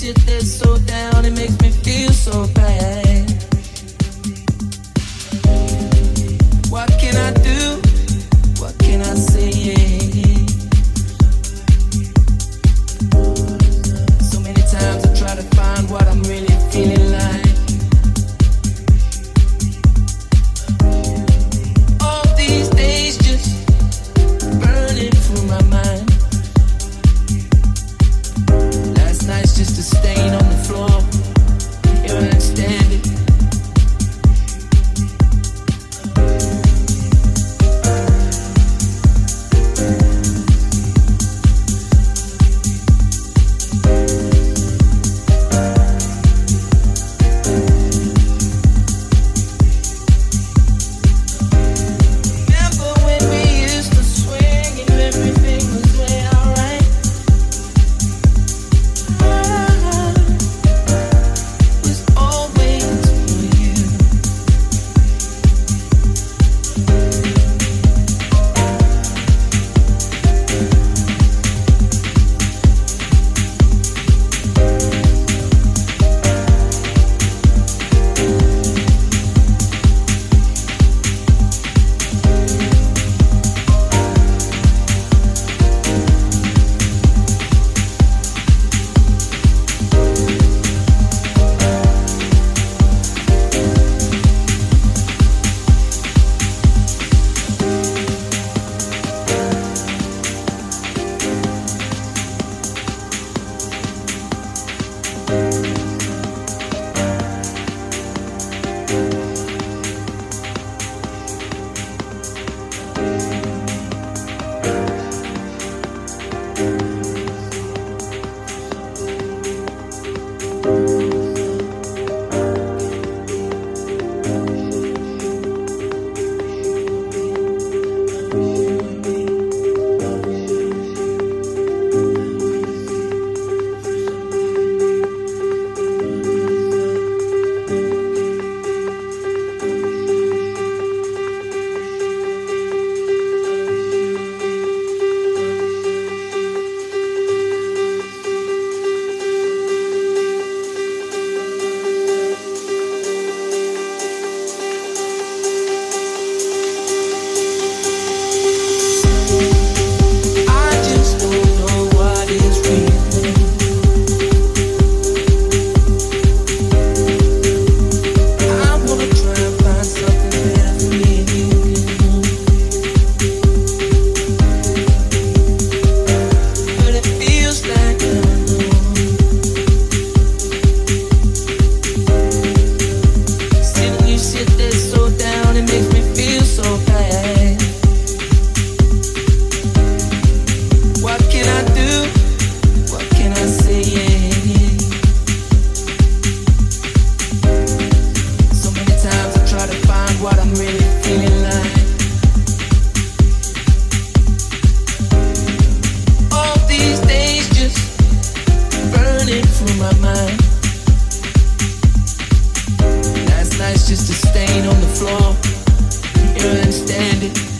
shit you, that's so down, it makes me feel so bad. It.